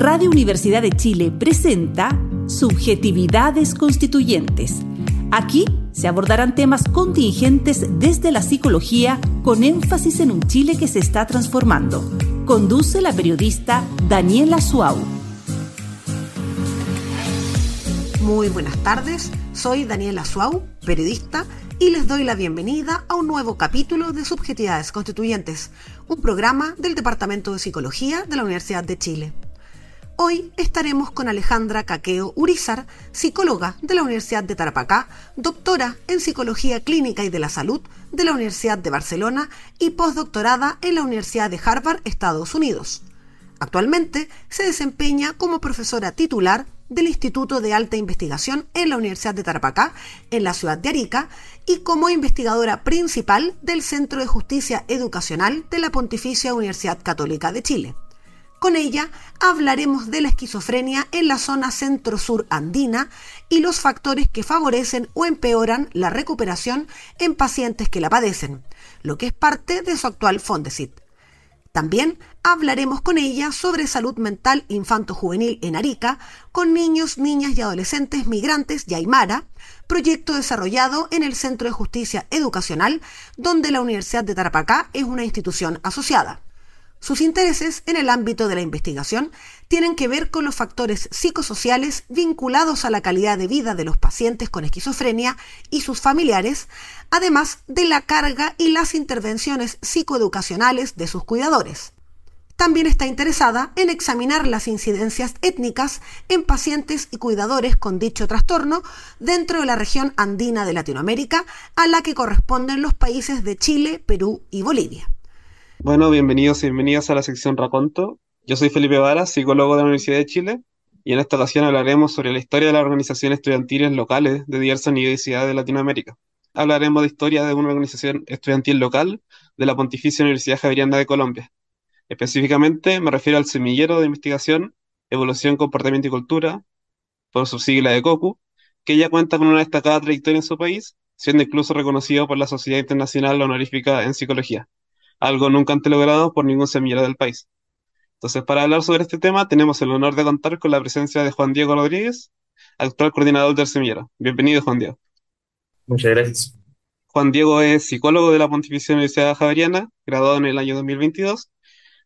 Radio Universidad de Chile presenta Subjetividades Constituyentes. Aquí se abordarán temas contingentes desde la psicología con énfasis en un Chile que se está transformando. Conduce la periodista Daniela Suau. Muy buenas tardes, soy Daniela Suau, periodista, y les doy la bienvenida a un nuevo capítulo de Subjetividades Constituyentes, un programa del Departamento de Psicología de la Universidad de Chile. Hoy estaremos con Alejandra Caqueo Urizar, psicóloga de la Universidad de Tarapacá, doctora en Psicología Clínica y de la Salud de la Universidad de Barcelona y postdoctorada en la Universidad de Harvard, Estados Unidos. Actualmente se desempeña como profesora titular del Instituto de Alta Investigación en la Universidad de Tarapacá, en la ciudad de Arica, y como investigadora principal del Centro de Justicia Educacional de la Pontificia Universidad Católica de Chile. Con ella hablaremos de la esquizofrenia en la zona centro-sur andina y los factores que favorecen o empeoran la recuperación en pacientes que la padecen, lo que es parte de su actual Fondesit. También hablaremos con ella sobre salud mental infanto-juvenil en Arica, con niños, niñas y adolescentes migrantes y Aymara, proyecto desarrollado en el Centro de Justicia Educacional, donde la Universidad de Tarapacá es una institución asociada. Sus intereses en el ámbito de la investigación tienen que ver con los factores psicosociales vinculados a la calidad de vida de los pacientes con esquizofrenia y sus familiares, además de la carga y las intervenciones psicoeducacionales de sus cuidadores. También está interesada en examinar las incidencias étnicas en pacientes y cuidadores con dicho trastorno dentro de la región andina de Latinoamérica, a la que corresponden los países de Chile, Perú y Bolivia. Bueno, bienvenidos y bienvenidas a la sección Raconto. Yo soy Felipe Vara, psicólogo de la Universidad de Chile, y en esta ocasión hablaremos sobre la historia de las organizaciones estudiantiles locales de diversas universidades de Latinoamérica. Hablaremos de historia de una organización estudiantil local de la Pontificia Universidad Javeriana de Colombia. Específicamente me refiero al semillero de investigación, evolución, comportamiento y cultura, por su sigla de COCU, que ya cuenta con una destacada trayectoria en su país, siendo incluso reconocido por la Sociedad Internacional Honorífica en Psicología algo nunca antes logrado por ningún semillero del país. Entonces, para hablar sobre este tema, tenemos el honor de contar con la presencia de Juan Diego Rodríguez, actual coordinador del semillero. Bienvenido, Juan Diego. Muchas gracias. Juan Diego es psicólogo de la Pontificia Universidad Javeriana, graduado en el año 2022,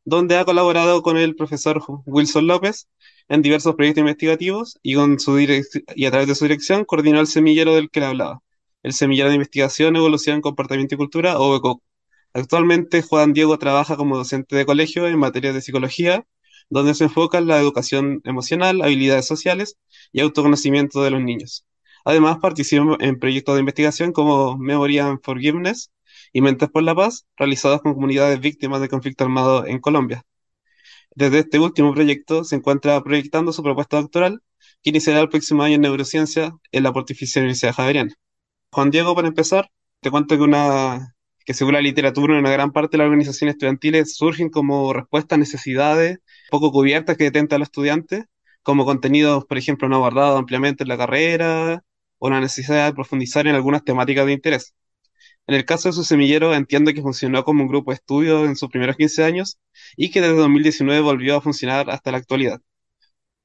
donde ha colaborado con el profesor Wilson López en diversos proyectos investigativos y, con su y a través de su dirección coordinó el semillero del que le hablaba, el Semillero de Investigación, Evolución, Comportamiento y Cultura, o BECOC, Actualmente Juan Diego trabaja como docente de colegio en materia de psicología, donde se enfoca en la educación emocional, habilidades sociales y autoconocimiento de los niños. Además, participa en proyectos de investigación como Memory and Forgiveness y Mentes por la Paz, realizados con comunidades víctimas de conflicto armado en Colombia. Desde este último proyecto se encuentra proyectando su propuesta doctoral, que iniciará el próximo año en neurociencia en la Pontificia Universidad Javeriana. Juan Diego, para empezar, te cuento que una que según la literatura, una gran parte de las organizaciones estudiantiles surgen como respuesta a necesidades poco cubiertas que detentan a los estudiantes, como contenidos, por ejemplo, no abordados ampliamente en la carrera, o la necesidad de profundizar en algunas temáticas de interés. En el caso de su semillero, entiendo que funcionó como un grupo de estudio en sus primeros 15 años y que desde 2019 volvió a funcionar hasta la actualidad.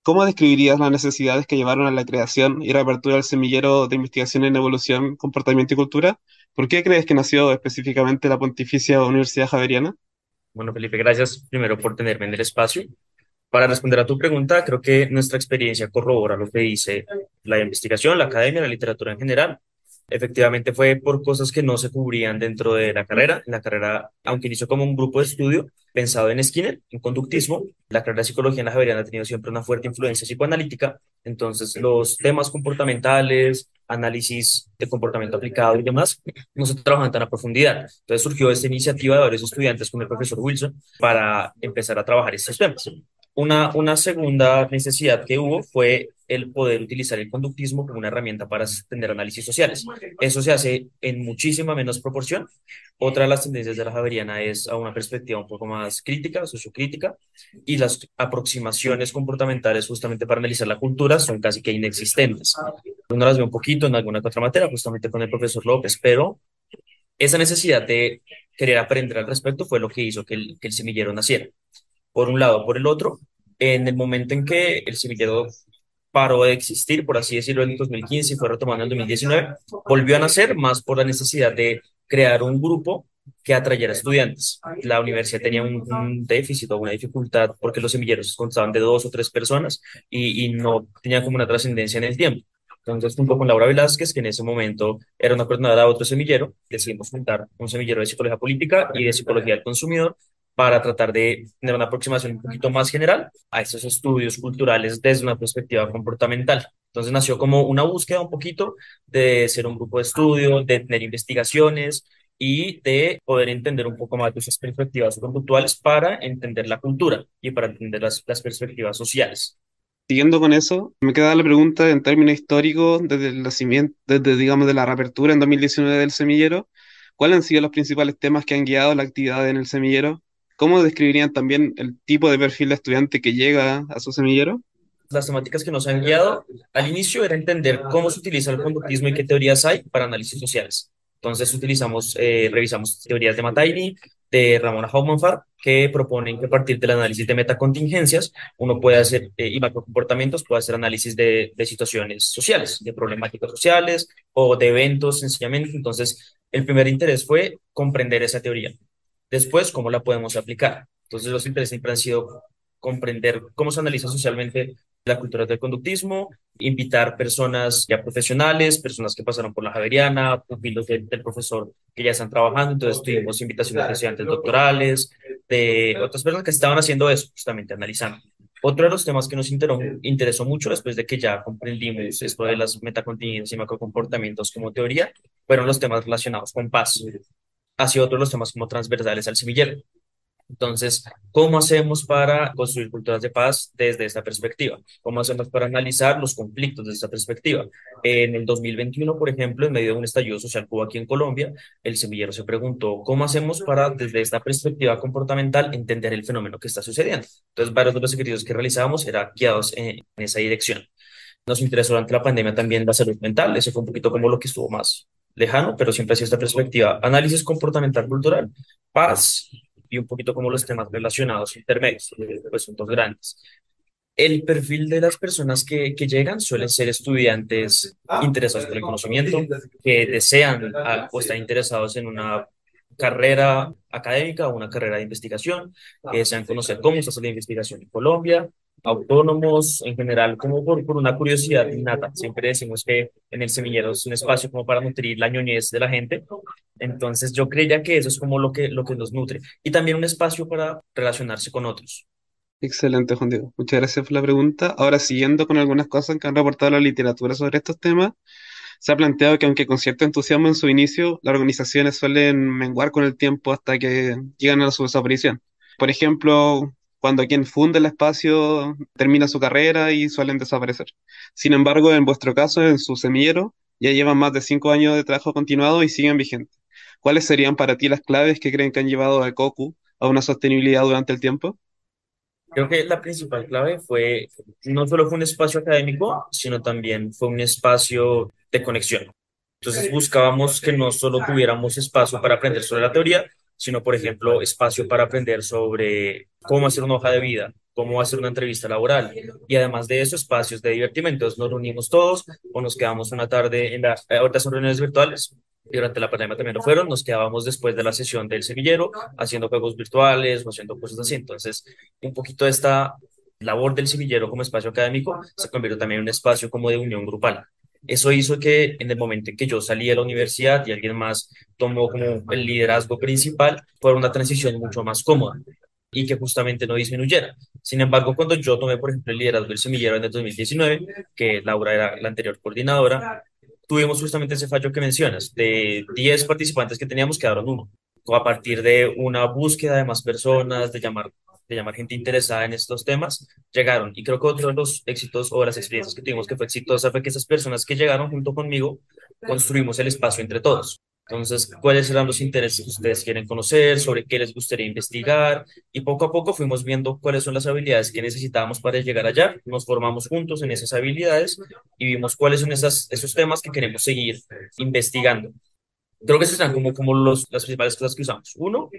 ¿Cómo describirías las necesidades que llevaron a la creación y reapertura del semillero de investigación en evolución, comportamiento y cultura? ¿Por qué crees que nació específicamente la Pontificia Universidad Javeriana? Bueno, Felipe, gracias primero por tenerme en el espacio. Para responder a tu pregunta, creo que nuestra experiencia corrobora lo que dice la investigación, la academia, la literatura en general, Efectivamente fue por cosas que no se cubrían dentro de la carrera. La carrera, aunque inició como un grupo de estudio pensado en Skinner, en conductismo, la carrera de psicología en la Javeriana ha tenido siempre una fuerte influencia psicoanalítica. Entonces, los temas comportamentales, análisis de comportamiento aplicado y demás, no se trabajan tan a profundidad. Entonces surgió esta iniciativa de varios estudiantes con el profesor Wilson para empezar a trabajar estos temas. Una, una segunda necesidad que hubo fue el poder utilizar el conductismo como una herramienta para tener análisis sociales. Eso se hace en muchísima menos proporción. Otra de las tendencias de la Javeriana es a una perspectiva un poco más crítica, sociocrítica, y las aproximaciones comportamentales justamente para analizar la cultura son casi que inexistentes. Uno las ve un poquito en alguna otra materia, justamente con el profesor López, pero esa necesidad de querer aprender al respecto fue lo que hizo que el, que el semillero naciera. Por un lado, por el otro, En el momento en que el semillero paró de existir, por así decirlo, en el 2015 y fue retomado en el 2019, volvió a nacer más por la necesidad de crear un grupo que atrayera estudiantes. La universidad tenía un, déficit o una dificultad porque los semilleros constaban de dos o tres personas y, y no tenían como una trascendencia en el tiempo. Entonces, junto con Laura Velázquez, que en ese momento era una coordinadora de otro semillero, decidimos juntar un semillero de psicología política y de psicología del consumidor para tratar de tener una aproximación un poquito más general a estos estudios culturales desde una perspectiva comportamental. Entonces nació como una búsqueda un poquito de ser un grupo de estudio, de tener investigaciones y de poder entender un poco más de esas perspectivas conductuales para entender la cultura y para entender las, las perspectivas sociales. Siguiendo con eso, me queda la pregunta en términos históricos, desde el nacimiento, desde, digamos, de la reapertura en 2019 del semillero, ¿cuáles han sido los principales temas que han guiado la actividad en el semillero? ¿Cómo describirían también el tipo de perfil de estudiante que llega a su semillero? Las temáticas que nos han guiado al inicio era entender cómo se utiliza el conductismo y qué teorías hay para análisis sociales. Entonces utilizamos, eh, revisamos teorías de Mataini, de Ramona Haumanfar, que proponen que a partir del análisis de metacontingencias uno puede hacer, eh, y macrocomportamientos, puede hacer análisis de, de situaciones sociales, de problemáticas sociales o de eventos sencillamente. Entonces, el primer interés fue comprender esa teoría. Después, cómo la podemos aplicar. Entonces, los intereses siempre han sido comprender cómo se analiza socialmente la cultura del conductismo, invitar personas ya profesionales, personas que pasaron por la Javeriana, pupilos del profesor que ya están trabajando, entonces tuvimos invitaciones de estudiantes doctorales, de otras personas que estaban haciendo eso, justamente analizando. Otro de los temas que nos interesó mucho después de que ya comprendimos esto de las metacontingencias y macrocomportamientos como teoría, fueron los temas relacionados con paz. Así otros los temas como transversales al semillero. Entonces, ¿cómo hacemos para construir culturas de paz desde esta perspectiva? ¿Cómo hacemos para analizar los conflictos desde esta perspectiva? En el 2021, por ejemplo, en medio de un estallido social que aquí en Colombia, el semillero se preguntó, ¿cómo hacemos para, desde esta perspectiva comportamental, entender el fenómeno que está sucediendo? Entonces, varios de los ejercicios que realizábamos eran guiados en, en esa dirección. Nos interesó durante la pandemia también la salud mental, eso fue un poquito como lo que estuvo más lejano, pero siempre ha esta perspectiva. Análisis comportamental cultural, paz, y un poquito como los temas relacionados intermedios, pues son dos grandes. El perfil de las personas que, que llegan suelen ser estudiantes interesados por el conocimiento, que desean ah, o están interesados en una carrera académica o una carrera de investigación, que desean conocer cómo se hace la investigación en Colombia, autónomos en general, como por, por una curiosidad innata. Siempre decimos que en el semillero es un espacio como para nutrir la ñoñez de la gente. Entonces yo creía que eso es como lo que, lo que nos nutre. Y también un espacio para relacionarse con otros. Excelente, Juan Diego. Muchas gracias por la pregunta. Ahora, siguiendo con algunas cosas que han reportado la literatura sobre estos temas, se ha planteado que aunque con cierto entusiasmo en su inicio, las organizaciones suelen menguar con el tiempo hasta que llegan a su desaparición. Por ejemplo, cuando quien funde el espacio termina su carrera y suelen desaparecer. Sin embargo, en vuestro caso, en su semillero, ya llevan más de cinco años de trabajo continuado y siguen vigentes. ¿Cuáles serían para ti las claves que creen que han llevado a COCU a una sostenibilidad durante el tiempo? Creo que la principal clave fue, no solo fue un espacio académico, sino también fue un espacio de conexión. Entonces buscábamos que no solo tuviéramos espacio para aprender sobre la teoría, sino, por ejemplo, espacio para aprender sobre cómo hacer una hoja de vida, cómo hacer una entrevista laboral. Y además de eso, espacios de divertimento. nos reunimos todos o nos quedamos una tarde en las, eh, ahorita son reuniones virtuales, durante la pandemia también lo fueron, nos quedábamos después de la sesión del semillero haciendo juegos virtuales o haciendo cosas así. Entonces, un poquito de esta labor del semillero como espacio académico se convirtió también en un espacio como de unión grupal. Eso hizo que en el momento en que yo salí de la universidad y alguien más tomó como el liderazgo principal, fuera una transición mucho más cómoda y que justamente no disminuyera. Sin embargo, cuando yo tomé, por ejemplo, el liderazgo del semillero en el 2019, que Laura era la anterior coordinadora, tuvimos justamente ese fallo que mencionas. De 10 participantes que teníamos, quedaron uno. A partir de una búsqueda de más personas, de llamar de llamar gente interesada en estos temas, llegaron. Y creo que otro de los éxitos o las experiencias que tuvimos que fue exitosa fue que esas personas que llegaron junto conmigo construimos el espacio entre todos. Entonces, ¿cuáles eran los intereses que ustedes quieren conocer? ¿Sobre qué les gustaría investigar? Y poco a poco fuimos viendo cuáles son las habilidades que necesitábamos para llegar allá. Nos formamos juntos en esas habilidades y vimos cuáles son esas, esos temas que queremos seguir investigando. Creo que esas eran como, como los, las principales cosas que usamos. Uno,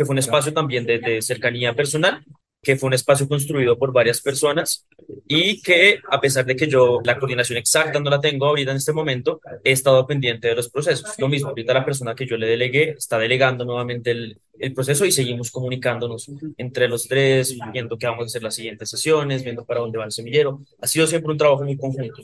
que fue un espacio también de, cercanía personal que fue un espacio construido por varias personas y que a pesar de que yo la coordinación exacta no la tengo ahorita en este momento, he estado pendiente de los procesos. Lo mismo, ahorita la persona que yo le delegué está delegando nuevamente el, el proceso y seguimos comunicándonos entre los tres, viendo qué vamos a hacer las siguientes sesiones, viendo para dónde va el semillero. Ha sido siempre un trabajo muy conjunto.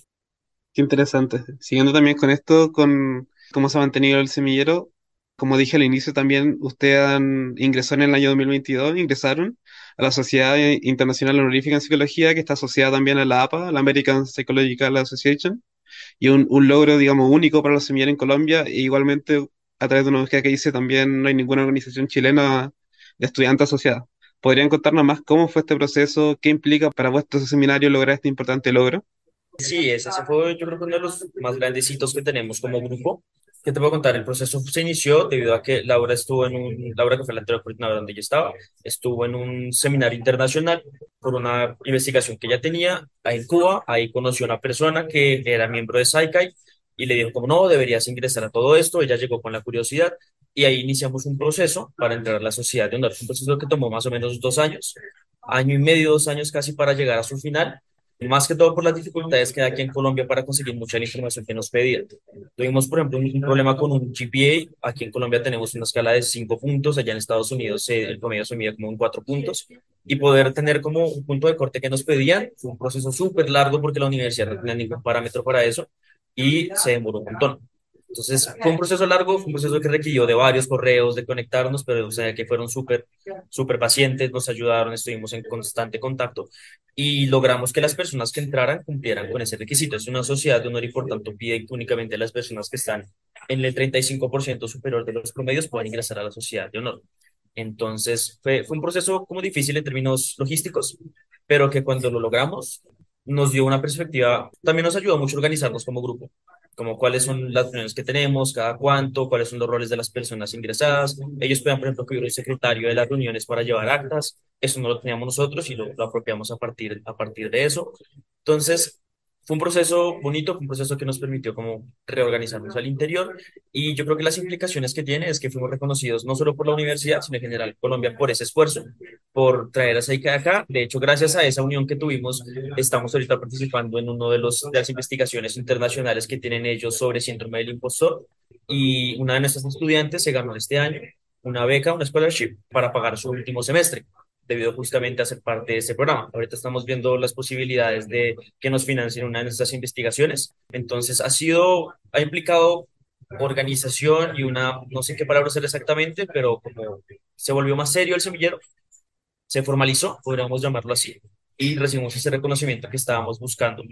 Qué interesante. Siguiendo también con esto, con cómo se ha mantenido el semillero, como dije al inicio también, ustedes ingresaron en el año 2022, ingresaron a la Sociedad Internacional Honorífica en Psicología, que está asociada también a la APA, la American Psychological Association, y un, logro, digamos, único para los semilleros en Colombia, e igualmente a través de una búsqueda que dice también no hay ninguna organización chilena de estudiantes asociada. ¿Podrían contarnos más cómo fue este proceso? ¿Qué implica para vuestro seminario lograr este importante logro? Sí, ese fue yo creo uno de los más grandes hitos que tenemos como grupo. ¿Qué te puedo contar? El proceso se inició debido a que Laura estuvo en un, Laura que fue la anterior coordinadora donde yo estaba, estuvo en un seminario internacional por una investigación que ella tenía en Cuba. Ahí conoció a una persona que era miembro de SAICAI y le dijo como no, deberías ingresar a todo esto. Ella llegó con la curiosidad y ahí iniciamos un proceso para entrar a la sociedad de honor. Un proceso que tomó más o menos dos años, año y medio, dos años casi para llegar a su final más que todo por las dificultades que hay aquí en Colombia para conseguir mucha la información que nos pedían. Tuvimos, por ejemplo, un, problema con un GPA. Aquí en Colombia tenemos una escala de 5 puntos, allá en Estados Unidos eh, el promedio se mide como en 4 puntos. Y poder tener como un punto de corte que nos pedían fue un proceso súper largo porque la universidad no tenía ningún parámetro para eso y se demoró un montón. Entonces, fue un proceso largo, fue un proceso que requirió de varios correos, de conectarnos, pero o sea, que fueron súper, súper pacientes, nos ayudaron, estuvimos en constante contacto y logramos que las personas que entraran cumplieran con ese requisito. Es una sociedad de honor y por tanto pide que únicamente las personas que están en el 35% superior de los promedios puedan ingresar a la sociedad de honor. Entonces, fue, fue un proceso como difícil en términos logísticos, pero que cuando lo logramos nos dio una perspectiva, también nos ayudó mucho a organizarnos como grupo como cuáles son las reuniones que tenemos, cada cuánto, cuáles son los roles de las personas ingresadas. Ellos puedan, por ejemplo, hubiera un secretario de las reuniones para llevar actas. Eso no lo teníamos nosotros y lo, lo apropiamos a partir, a partir de eso. Entonces, fue un proceso bonito, fue un proceso que nos permitió como reorganizarnos al interior y yo creo que las implicaciones que tiene es que fuimos reconocidos no solo por la universidad, sino en general Colombia por ese esfuerzo, por traer a Seika acá. De hecho, gracias a esa unión que tuvimos, estamos ahorita participando en uno de, los, de las investigaciones internacionales que tienen ellos sobre síndrome del impostor y una de nuestras estudiantes se ganó este año una beca, una scholarship para pagar su último semestre debido justamente a ser parte de este programa. Ahorita estamos viendo las posibilidades de que nos financien una de nuestras investigaciones. Entonces, ha sido, ha implicado organización y una, no sé qué palabra usar exactamente, pero como se volvió más serio el semillero, se formalizó, podríamos llamarlo así, y recibimos ese reconocimiento que estábamos buscando.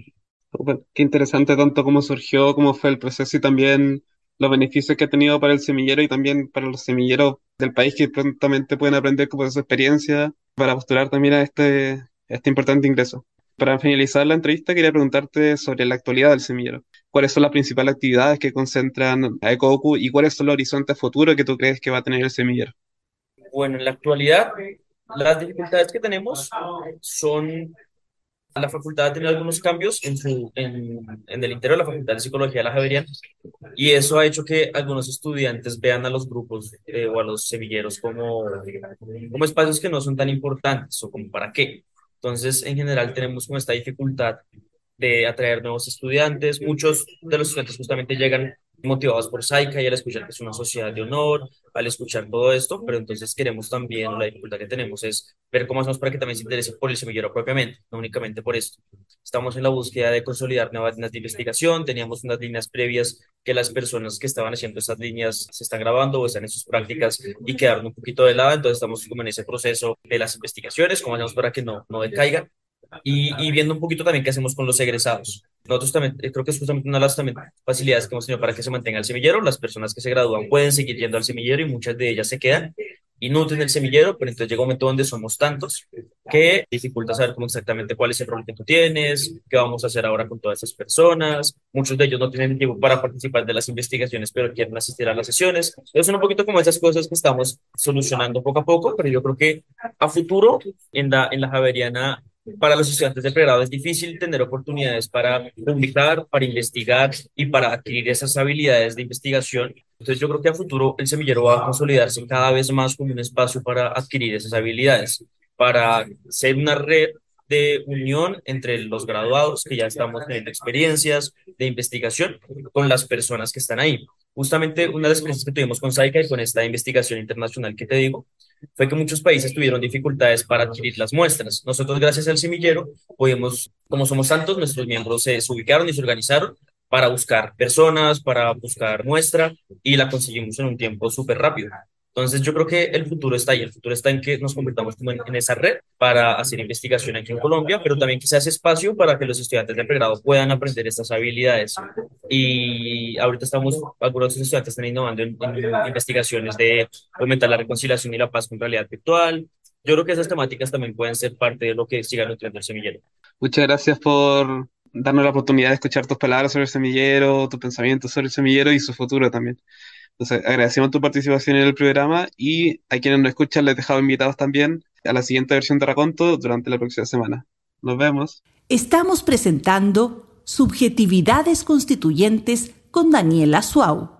Qué interesante tanto cómo surgió, cómo fue el proceso y también los beneficios que ha tenido para el semillero y también para los semilleros del país que prontamente pueden aprender como su experiencia para postular también a este, este importante ingreso. Para finalizar la entrevista, quería preguntarte sobre la actualidad del semillero. ¿Cuáles son las principales actividades que concentran a ECOOCU y cuáles son los horizontes futuros que tú crees que va a tener el semillero? Bueno, en la actualidad, las dificultades que tenemos son la facultad ha tenido algunos cambios en, su, en, en, el interior de la Facultad de Psicología de la Javeriana y eso ha hecho que algunos estudiantes vean a los grupos eh, o a los semilleros como, como espacios que no son tan importantes o como para qué. Entonces, en general, tenemos como esta dificultad de atraer nuevos estudiantes. Muchos de los estudiantes justamente llegan motivados por Saika y al escuchar que es una sociedad de honor, al escuchar todo esto, pero entonces queremos también, la dificultad que tenemos es ver cómo hacemos para que también se interese por el semillero propiamente, no únicamente por esto. Estamos en la búsqueda de consolidar nuevas líneas de investigación, teníamos unas líneas previas que las personas que estaban haciendo esas líneas se están grabando o están en sus prácticas y quedaron un poquito de lado, entonces estamos como en ese proceso de las investigaciones, cómo hacemos para que no, no decaigan y, y, viendo un poquito también qué hacemos con los egresados. Nosotros también, eh, creo que es justamente una de las también facilidades que hemos tenido para que se mantenga el semillero. Las personas que se gradúan pueden seguir yendo al semillero y muchas de ellas se quedan y nutren el semillero, pero entonces llega un momento donde somos tantos que dificulta saber cómo exactamente cuál es el rol que tú tienes, qué vamos a hacer ahora con todas esas personas. Muchos de ellos no tienen tiempo para participar de las investigaciones, pero quieren asistir a las sesiones. Entonces son un poquito como esas cosas que estamos solucionando poco a poco, pero yo creo que a futuro en la, en la Javeriana para los estudiantes de pregrado es difícil tener oportunidades para publicar, para investigar y para adquirir esas habilidades de investigación. Entonces yo creo que a futuro el semillero va a consolidarse cada vez más como un espacio para adquirir esas habilidades. para ser una red de unión entre los graduados que ya estamos teniendo experiencias de investigación con las personas que están ahí. Justamente una de las experiencias que tuvimos con SAICA y con esta investigación internacional que te digo, fue que muchos países tuvieron dificultades para adquirir las muestras. Nosotros, gracias al semillero, pudimos, como somos tantos, nuestros miembros se ubicaron y se organizaron para buscar personas, para buscar muestra y la conseguimos en un tiempo súper rápido. Entonces yo creo que el futuro está ahí, el futuro está en que nos convirtamos como en, esa red para hacer investigación aquí en Colombia, pero también que se hace espacio para que los estudiantes de pregrado puedan aprender estas habilidades. Y ahorita estamos, algunos estudiantes están innovando en, investigaciones de aumentar la reconciliación y la paz con realidad virtual. Yo creo que esas temáticas también pueden ser parte de lo que siga nutriendo el semillero. Muchas gracias por darnos la oportunidad de escuchar tus palabras sobre el semillero, tus pensamientos sobre el semillero y su futuro también. Entonces, agradecemos tu participación en el programa y a quienes nos escuchan les dejamos invitados también a la siguiente versión de Raconto durante la próxima semana. Nos vemos. Estamos presentando Subjetividades Constituyentes con Daniela Suau.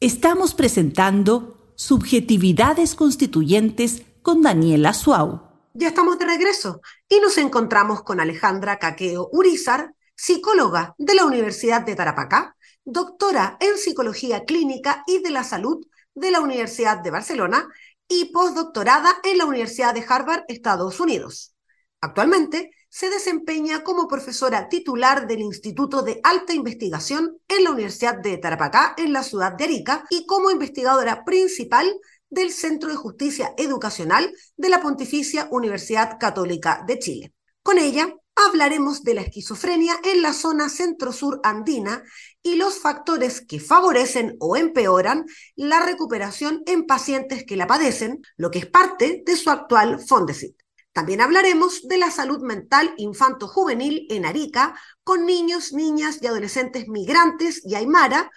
Estamos presentando Subjetividades Constituyentes con Daniela Suau. Ya estamos de regreso y nos encontramos con Alejandra Caqueo Urizar, psicóloga de la Universidad de Tarapacá, doctora en Psicología Clínica y de la Salud de la Universidad de Barcelona y postdoctorada en la Universidad de Harvard, Estados Unidos. Actualmente se desempeña como profesora titular del Instituto de Alta Investigación en la Universidad de Tarapacá, en la ciudad de Arica, y como investigadora principal del Centro de Justicia Educacional de la Pontificia Universidad Católica de Chile. Con ella hablaremos de la esquizofrenia en la zona centro-sur andina y los factores que favorecen o empeoran la recuperación en pacientes que la padecen, lo que es parte de su actual Fondesit. También hablaremos de la salud mental infanto-juvenil en Arica con niños, niñas y adolescentes migrantes y aymara,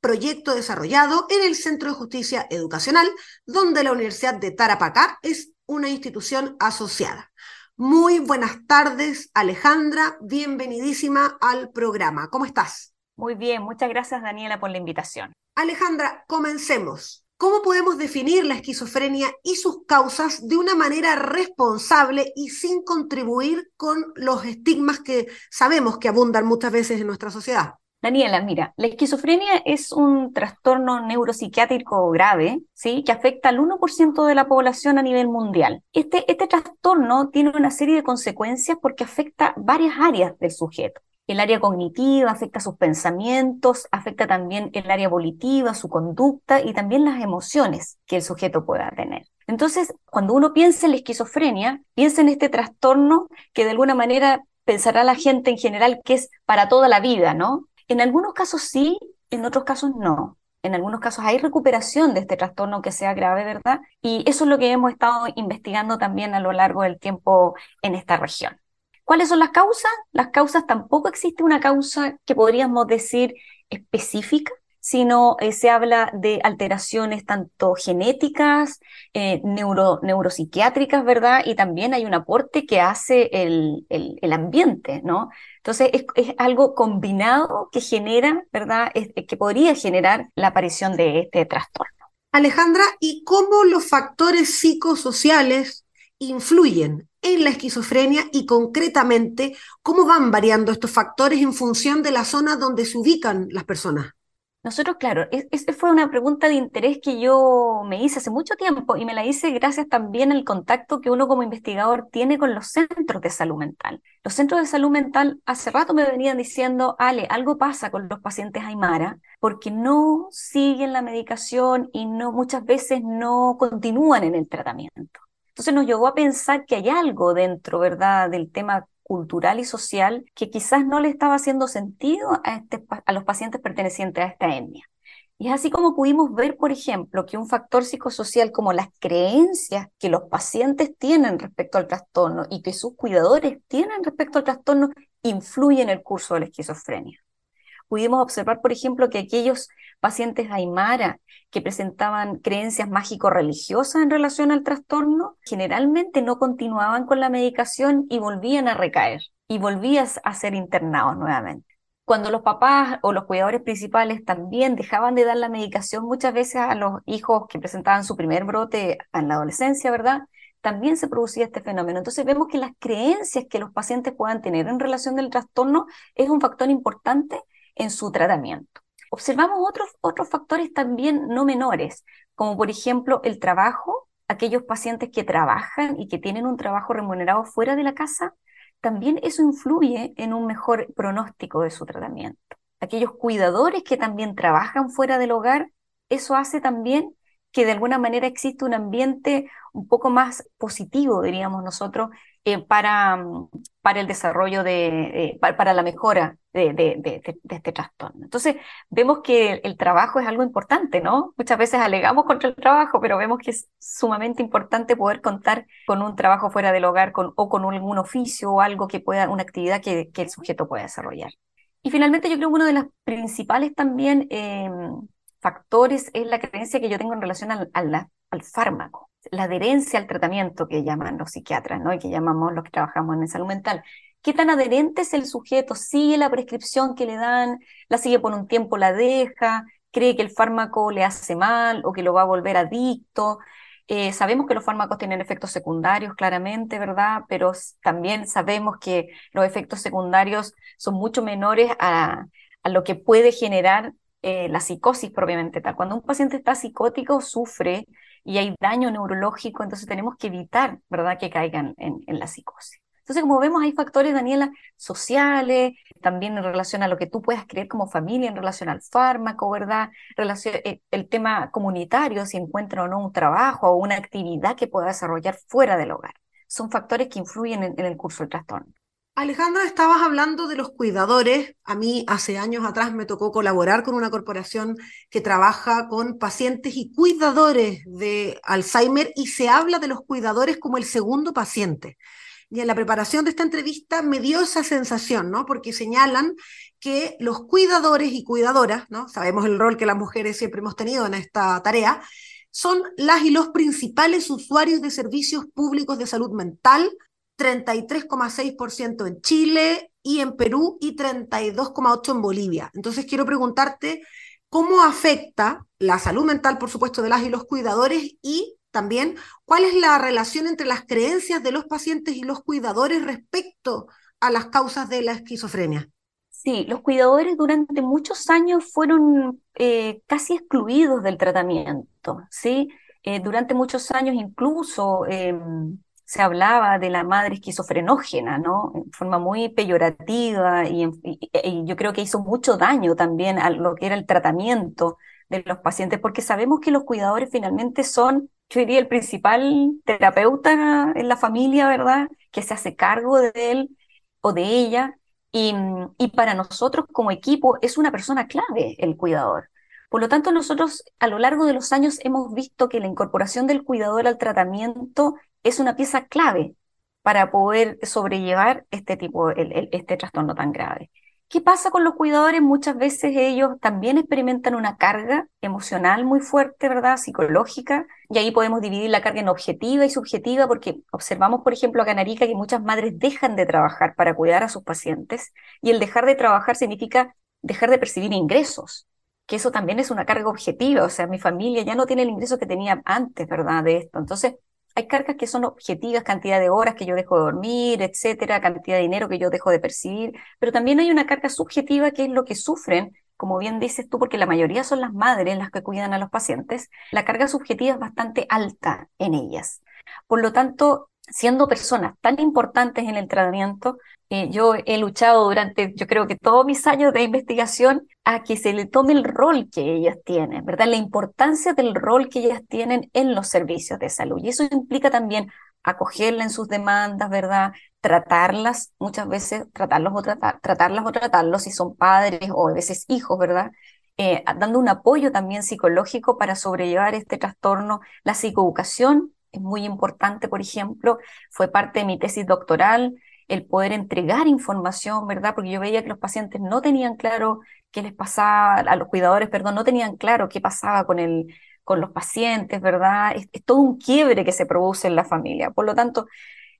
proyecto desarrollado en el Centro de Justicia Educacional, donde la Universidad de Tarapacá es una institución asociada. Muy buenas tardes, Alejandra. Bienvenidísima al programa. ¿Cómo estás? Muy bien, muchas gracias, Daniela, por la invitación. Alejandra, comencemos. ¿Cómo podemos definir la esquizofrenia y sus causas de una manera responsable y sin contribuir con los estigmas que sabemos que abundan muchas veces en nuestra sociedad? Daniela, mira, la esquizofrenia es un trastorno neuropsiquiátrico grave, ¿sí? Que afecta al 1% de la población a nivel mundial. Este, este trastorno tiene una serie de consecuencias porque afecta varias áreas del sujeto. El área cognitiva afecta sus pensamientos, afecta también el área volitiva, su conducta y también las emociones que el sujeto pueda tener. Entonces, cuando uno piensa en la esquizofrenia, piensa en este trastorno que de alguna manera pensará la gente en general que es para toda la vida, ¿no? En algunos casos sí, en otros casos no. En algunos casos hay recuperación de este trastorno que sea grave, ¿verdad? Y eso es lo que hemos estado investigando también a lo largo del tiempo en esta región. ¿Cuáles son las causas? Las causas tampoco existe una causa que podríamos decir específica, sino eh, se habla de alteraciones tanto genéticas, eh, neuro, neuropsiquiátricas, ¿verdad? Y también hay un aporte que hace el, el, ambiente, ¿no? Entonces es, es, algo combinado que genera, ¿verdad? Que podría generar la aparición de este trastorno. Alejandra, ¿y cómo los factores psicosociales influyen en la esquizofrenia y concretamente cómo van variando estos factores en función de la zona donde se ubican las personas? Nosotros, claro, esa fue una pregunta de interés que yo me hice hace mucho tiempo y me la hice gracias también al contacto que uno como investigador tiene con los centros de salud mental. Los centros de salud mental hace rato me venían diciendo, Ale, algo pasa con los pacientes Aymara porque no siguen la medicación y no muchas veces no continúan en el tratamiento. Entonces nos llevó a pensar que hay algo dentro, ¿verdad?, del tema cultural y social que quizás no le estaba haciendo sentido a, este, a los pacientes pertenecientes a esta etnia. Y es así como pudimos ver, por ejemplo, que un factor psicosocial como las creencias que los pacientes tienen respecto al trastorno y que sus cuidadores tienen respecto al trastorno influye en el curso de la esquizofrenia. Pudimos observar, por ejemplo, que aquellos pacientes Aymara que presentaban creencias mágico-religiosas en relación al trastorno, generalmente no continuaban con la medicación y volvían a recaer y volvían a ser internados nuevamente. Cuando los papás o los cuidadores principales también dejaban de dar la medicación muchas veces a los hijos que presentaban su primer brote en la adolescencia, ¿verdad? también se producía este fenómeno. Entonces vemos que las creencias que los pacientes puedan tener en relación del trastorno es un factor importante en su tratamiento. Observamos otros, otros factores también no menores, como por ejemplo el trabajo, aquellos pacientes que trabajan y que tienen un trabajo remunerado fuera de la casa, también eso influye en un mejor pronóstico de su tratamiento. Aquellos cuidadores que también trabajan fuera del hogar, eso hace también que de alguna manera existe un ambiente un poco más positivo, diríamos nosotros, eh, para, para el desarrollo de, para, la mejora de, este trastorno. Entonces, vemos que el, trabajo es algo importante, ¿no? Muchas veces alegamos contra el trabajo, pero vemos que es sumamente importante poder contar con un trabajo fuera del hogar con, o con algún oficio o algo que pueda, una actividad que, que el sujeto pueda desarrollar. Y finalmente, yo creo que uno de los principales también eh, factores es la creencia que yo tengo en relación al, al, fármaco, la adherencia al tratamiento que llaman los psiquiatras, ¿no? Y que llamamos los que trabajamos en salud mental. ¿Qué tan adherente es el sujeto? ¿Sigue la prescripción que le dan? ¿La sigue por un tiempo? ¿La deja? ¿Cree que el fármaco le hace mal o que lo va a volver adicto? Eh, sabemos que los fármacos tienen efectos secundarios, claramente, ¿verdad? Pero también sabemos que los efectos secundarios son mucho menores a, lo que puede generar eh, la psicosis propiamente tal. Cuando un paciente está psicótico, sufre y hay daño neurológico, entonces tenemos que evitar, ¿verdad?, que caigan en, la psicosis. Entonces, como vemos, hay factores, Daniela, sociales, también en relación a lo que tú puedas creer como familia, en relación al fármaco, ¿verdad? Relación, eh, el tema comunitario, si encuentra o no un trabajo o una actividad que pueda desarrollar fuera del hogar. Son factores que influyen en el curso del trastorno. Alejandra, estabas hablando de los cuidadores. A mí hace años atrás me tocó colaborar con una corporación que trabaja con pacientes y cuidadores de Alzheimer y se habla de los cuidadores como el segundo paciente. Y en la preparación de esta entrevista me dio esa sensación, ¿no? Porque señalan que los cuidadores y cuidadoras, ¿no? Sabemos el rol que las mujeres siempre hemos tenido en esta tarea, son las y los principales usuarios de servicios públicos de salud mental 33,6% en Chile y en Perú y 32,8% en Bolivia. Entonces quiero preguntarte cómo afecta la salud mental, por supuesto, de las y los cuidadores y también cuál es la relación entre las creencias de los pacientes y los cuidadores respecto a las causas de la esquizofrenia. Sí, los cuidadores durante muchos años fueron eh, casi excluidos del tratamiento, ¿sí? Eh, durante muchos años incluso em, se hablaba de la madre esquizofrenógena, ¿no? En forma muy peyorativa y, yo creo que hizo mucho daño también a lo que era el tratamiento de los pacientes, porque sabemos que los cuidadores finalmente son, yo diría, el principal terapeuta en la familia, ¿verdad? Que se hace cargo de él o de ella. Y, y para nosotros como equipo es una persona clave el cuidador. Por lo tanto, nosotros a lo largo de los años hemos visto que la incorporación del cuidador al tratamiento es una pieza clave para poder sobrellevar este tipo, este trastorno tan grave. ¿Qué pasa con los cuidadores? Muchas veces ellos también experimentan una carga emocional muy fuerte, ¿verdad? Psicológica. Y ahí podemos dividir la carga en objetiva y subjetiva, porque observamos, por ejemplo, a Canarica que muchas madres dejan de trabajar para cuidar a sus pacientes. Y el dejar de trabajar significa dejar de percibir ingresos, que eso también es una carga objetiva. O sea, mi familia ya no tiene el ingreso que tenía antes, ¿verdad? De esto. Entonces, hay cargas que son objetivas, cantidad de horas que yo dejo de dormir, etcétera, cantidad de dinero que yo dejo de percibir, pero también hay una carga subjetiva que es lo que sufren, como bien dices tú, porque la mayoría son las madres las que cuidan a los pacientes, la carga subjetiva es bastante alta en ellas. Por lo tanto, siendo personas tan importantes en el tratamiento, eh, yo he luchado durante, yo creo que todos mis años de investigación, a que se le tome el rol que ellas tienen, ¿verdad? La importancia del rol que ellas tienen en los servicios de salud. Y eso implica también acogerla en sus demandas, ¿verdad? Tratarlas, muchas veces tratarlos o tratar, tratarlas o tratarlos si son padres o a veces hijos, ¿verdad? Eh, dando un apoyo también psicológico para sobrellevar este trastorno, la psicoeducación es muy importante, por ejemplo, fue parte de mi tesis doctoral, el poder entregar información, ¿verdad? Porque yo veía que los pacientes no tenían claro qué les pasaba, a los cuidadores, perdón, no tenían claro qué pasaba con, el, con los pacientes, ¿verdad? Es, todo un quiebre que se produce en la familia. Por lo tanto,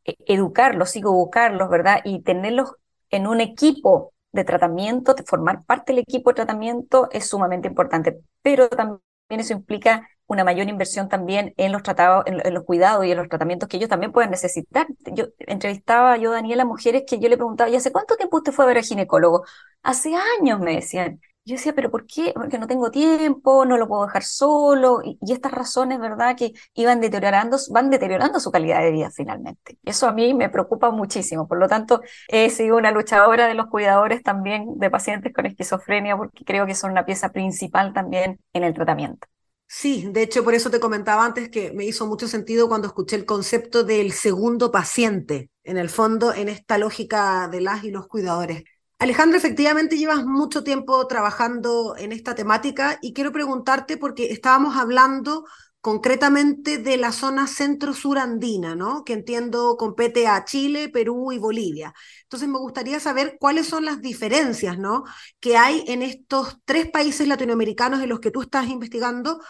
e, educarlos, educarlos, ¿verdad? Y tenerlos en un equipo de tratamiento, de formar parte del equipo de tratamiento es sumamente importante. Pero también eso implica una mayor inversión también en los tratados, en, los cuidados y en los tratamientos que ellos también pueden necesitar. Yo entrevistaba yo, Daniela, mujeres que yo le preguntaba, ¿y hace cuánto tiempo usted fue a ver al ginecólogo? Hace años, me decían. Yo decía, ¿pero por qué? Porque no tengo tiempo, no lo puedo dejar solo, y, estas razones, ¿verdad?, que iban deteriorando, van deteriorando su calidad de vida finalmente. Eso a mí me preocupa muchísimo. Por lo tanto, he sido una luchadora de los cuidadores también de pacientes con esquizofrenia, porque creo que son una pieza principal también en el tratamiento. Sí, de hecho, por eso te comentaba antes que me hizo mucho sentido cuando escuché el concepto del segundo paciente, en el fondo, en esta lógica de las y los cuidadores. Alejandra, efectivamente llevas mucho tiempo trabajando en esta temática y quiero preguntarte porque estábamos hablando concretamente de la zona centro-sur andina, ¿no? Que entiendo compete a Chile, Perú y Bolivia. Entonces me gustaría saber cuáles son las diferencias, ¿no? Que hay en estos tres países latinoamericanos en los que tú estás investigando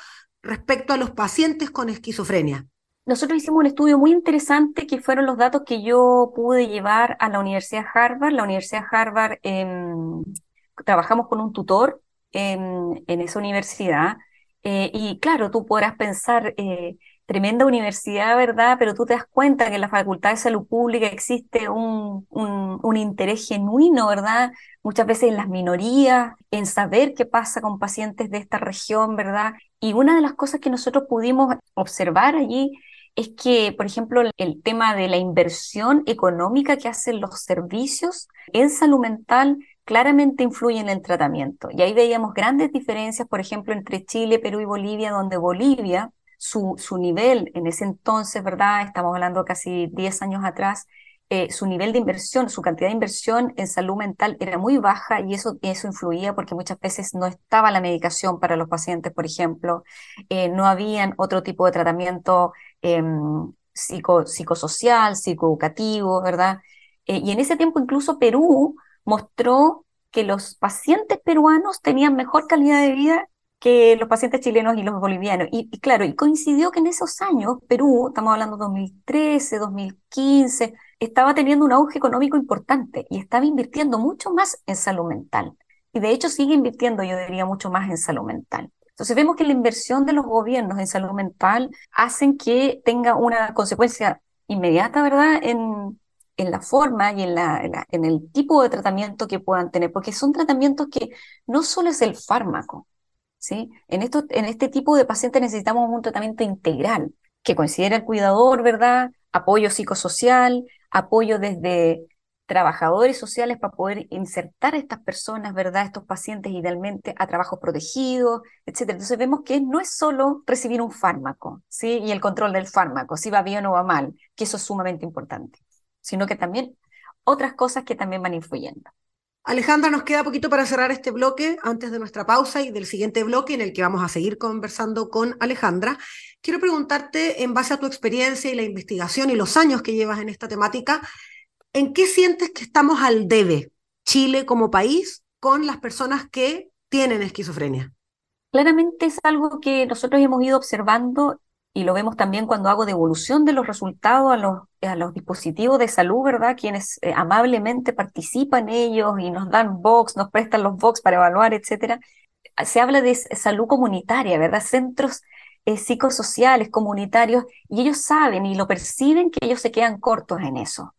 respecto a los pacientes con esquizofrenia nosotros hicimos un estudio muy interesante que fueron los datos que yo pude llevar a la Universidad Harvard. La Universidad Harvard, em, trabajamos con un tutor en, esa universidad. Eh, y claro, tú podrás pensar, eh, tremenda universidad, ¿verdad? Pero tú te das cuenta que en la Facultad de Salud Pública existe un, un, un, interés genuino, ¿verdad? Muchas veces en las minorías, en saber qué pasa con pacientes de esta región, ¿verdad? Y una de las cosas que nosotros pudimos observar allí es que, por ejemplo, el tema de la inversión económica que hacen los servicios en salud mental claramente influye en el tratamiento. Y ahí veíamos grandes diferencias, por ejemplo, entre Chile, Perú y Bolivia, donde Bolivia, su, su nivel en ese entonces, ¿verdad? Estamos hablando casi 10 años atrás, eh, su nivel de inversión, su cantidad de inversión en salud mental era muy baja y eso, eso influía porque muchas veces no estaba la medicación para los pacientes, por ejemplo, eh, no habían otro tipo de tratamiento em, psico, psicosocial, psicoeducativo, ¿verdad? Eh, y en ese tiempo incluso Perú mostró que los pacientes peruanos tenían mejor calidad de vida que los pacientes chilenos y los bolivianos. Y, y, claro, y coincidió que en esos años, Perú, estamos hablando de 2013, 2015, estaba teniendo un auge económico importante y estaba invirtiendo mucho más en salud mental. Y de hecho sigue invirtiendo, yo diría, mucho más en salud mental. Entonces vemos que la inversión de los gobiernos en salud mental hacen que tenga una consecuencia inmediata, ¿verdad? En, en la forma y en, la, en, el tipo de tratamiento que puedan tener, porque son tratamientos que no solo es el fármaco, ¿sí? En, esto, en este tipo de pacientes necesitamos un tratamiento integral que considere el cuidador, ¿verdad? Apoyo psicosocial, apoyo desde trabajadores sociales para poder insertar a estas personas, ¿verdad? Estos pacientes idealmente a trabajos protegidos, etcétera. Entonces vemos que no es solo recibir un fármaco, ¿sí? Y el control del fármaco, si va bien o va mal, que eso es sumamente importante, sino que también otras cosas que también van influyendo. Alejandra, nos queda poquito para cerrar este bloque antes de nuestra pausa y del siguiente bloque en el que vamos a seguir conversando con Alejandra. Quiero preguntarte, en base a tu experiencia y la investigación y los años que llevas en esta temática, ¿en qué sientes que estamos al debe, Chile como país, con las personas que tienen esquizofrenia? Claramente es algo que nosotros hemos ido observando y lo vemos también cuando hago devolución de los resultados a los, a los dispositivos de salud, ¿verdad? Quienes eh, amablemente participan ellos y nos dan box, nos prestan los box para evaluar, etcétera. Se habla de salud comunitaria, ¿verdad? Centros eh, psicosociales, comunitarios, y ellos saben y lo perciben que ellos se quedan cortos en eso.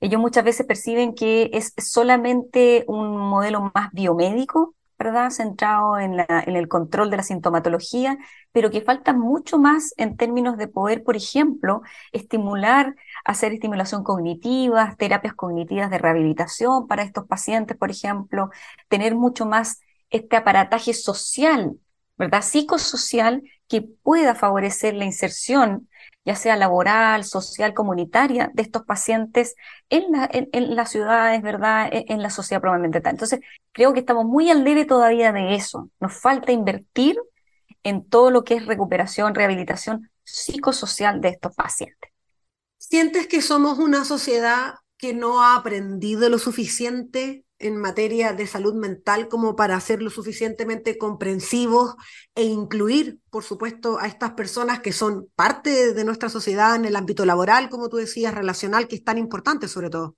Ellos muchas veces perciben que es solamente un modelo más biomédico, ¿verdad? Centrado en, en, el control de la sintomatología, pero que falta mucho más en términos de poder, por ejemplo, estimular, hacer estimulación cognitiva, terapias cognitivas de rehabilitación para estos pacientes, por ejemplo, tener mucho más este aparataje social, ¿verdad? Psicosocial que pueda favorecer la inserción ya sea laboral, social, comunitaria, de estos pacientes en, en, las ciudades, ¿verdad? En, en, la sociedad probablemente tal. Entonces, creo que estamos muy al debe todavía de eso. Nos falta invertir en todo lo que es recuperación, rehabilitación psicosocial de estos pacientes. ¿Sientes que somos una sociedad que no ha aprendido lo suficiente en materia de salud mental como para ser lo suficientemente comprensivos e incluir, por supuesto, a estas personas que son parte de nuestra sociedad en el ámbito laboral, como tú decías, relacional, que es tan importante sobre todo.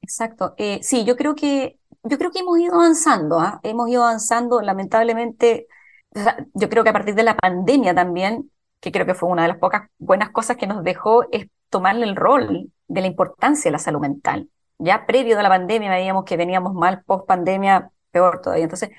Exacto. Eh, sí, yo creo que yo creo que hemos ido avanzando, ¿ah? hemos ido avanzando, lamentablemente yo creo que a partir de la pandemia también, que creo que fue una de las pocas buenas cosas que nos dejó, es tomarle el rol de la importancia de la salud mental. Ya previo a la pandemia veíamos que veníamos mal, post pandemia, peor todavía. Entonces,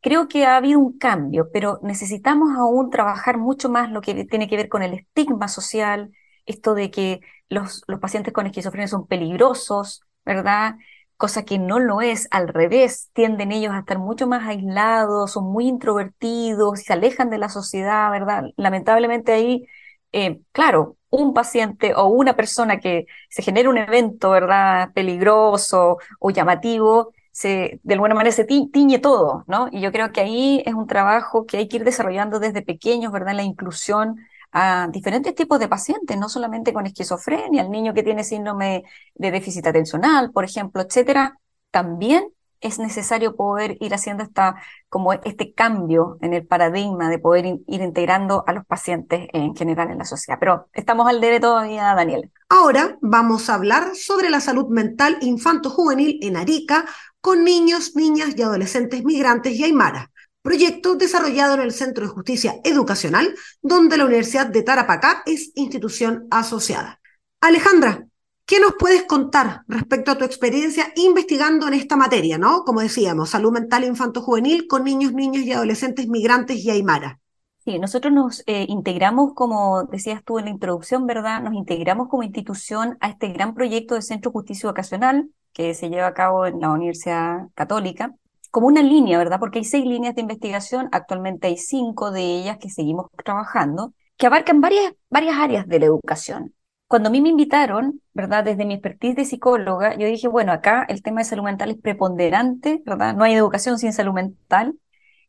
creo que ha habido un cambio, pero necesitamos aún trabajar mucho más lo que tiene que ver con el estigma social, esto de que los, los pacientes con esquizofrenia son peligrosos, ¿verdad? Cosa que no lo es, al revés, tienden ellos a estar mucho más aislados, son muy introvertidos, se alejan de la sociedad, ¿verdad? Lamentablemente ahí, eh, claro, un paciente o una persona que se genera un evento, ¿verdad? Peligroso o llamativo, se, de alguna manera se tiñe todo, ¿no? Y yo creo que ahí es un trabajo que hay que ir desarrollando desde pequeños, ¿verdad? La inclusión a diferentes tipos de pacientes, no solamente con esquizofrenia, el niño que tiene síndrome de déficit atencional, por ejemplo, etcétera, también es necesario poder ir haciendo esta, como este cambio en el paradigma de poder ir integrando a los pacientes en general en la sociedad. Pero estamos al debe todavía, Daniel. Ahora vamos a hablar sobre la salud mental infanto-juvenil en Arica con niños, niñas y adolescentes migrantes y aymara proyecto desarrollado en el Centro de Justicia Educacional, donde la Universidad de Tarapacá es institución asociada. Alejandra, ¿qué nos puedes contar respecto a tu experiencia investigando en esta materia, ¿no? Como decíamos, salud mental infanto-juvenil con niños, niñas y adolescentes migrantes y aymara. Sí, nosotros nos eh, integramos, como decías tú en la introducción, ¿verdad? Nos integramos como institución a este gran proyecto de Centro Justicia Educacional que se lleva a cabo en la Universidad Católica como una línea, ¿verdad? Porque hay seis líneas de investigación, actualmente hay cinco de ellas que seguimos trabajando, que abarcan varias, varias áreas de la educación. Cuando a mí me invitaron, ¿verdad? Desde mi expertise de psicóloga, yo dije, bueno, acá el tema de salud mental es preponderante, ¿verdad? No hay educación sin salud mental.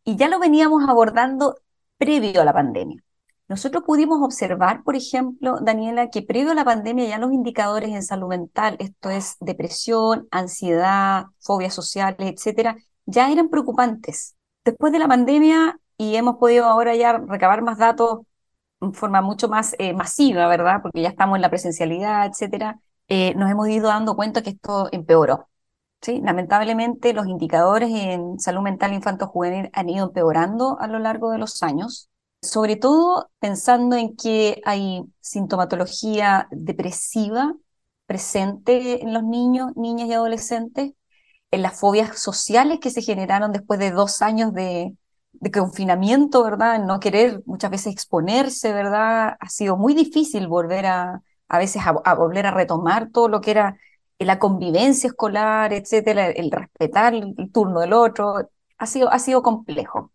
Y ya lo veníamos abordando previo a la pandemia. Nosotros pudimos observar, por ejemplo, Daniela, que previo a la pandemia ya los indicadores en salud mental, esto es depresión, ansiedad, fobias sociales, etcétera, ya eran preocupantes. Después de la pandemia, y hemos podido ahora ya recabar más datos forma mucho más eh, masiva, ¿verdad? Porque ya estamos en la presencialidad, etcétera, eh, nos hemos ido dando cuenta que esto empeoró. ¿sí? Lamentablemente, los indicadores en salud mental infanto-juvenil han ido empeorando a lo largo de los años, sobre todo pensando en que hay sintomatología depresiva presente en los niños, niñas y adolescentes, en las fobias sociales que se generaron después de dos años de, confinamiento, ¿verdad? No querer muchas veces exponerse, ¿verdad? Ha sido muy difícil volver a, a veces a, volver a retomar todo lo que era la convivencia escolar, etcétera, el respetar el, turno del otro, ha sido, ha sido complejo.